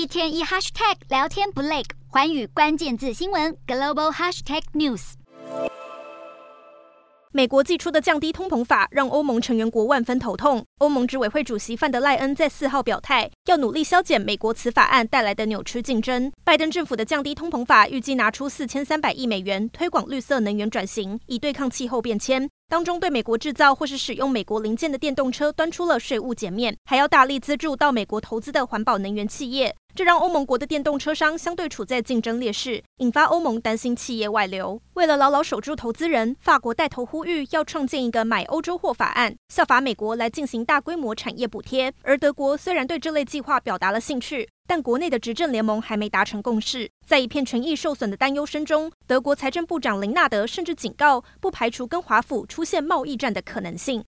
一天一 hashtag 聊天不累，寰宇关键字新闻 global hashtag news。美国祭出的降低通膨法让欧盟成员国万分头痛。欧盟执委会主席范德赖恩在四号表态，要努力削减美国此法案带来的扭曲竞争。拜登政府的降低通膨法预计拿出四千三百亿美元，推广绿色能源转型，以对抗气候变迁。当中对美国制造或是使用美国零件的电动车端出了税务减免，还要大力资助到美国投资的环保能源企业。这让欧盟国的电动车商相对处在竞争劣势，引发欧盟担心企业外流。为了牢牢守住投资人，法国带头呼吁要创建一个买欧洲货法案，效法美国来进行大规模产业补贴。而德国虽然对这类计划表达了兴趣，但国内的执政联盟还没达成共识。在一片权益受损的担忧声中，德国财政部长林纳德甚至警告，不排除跟华府出现贸易战的可能性。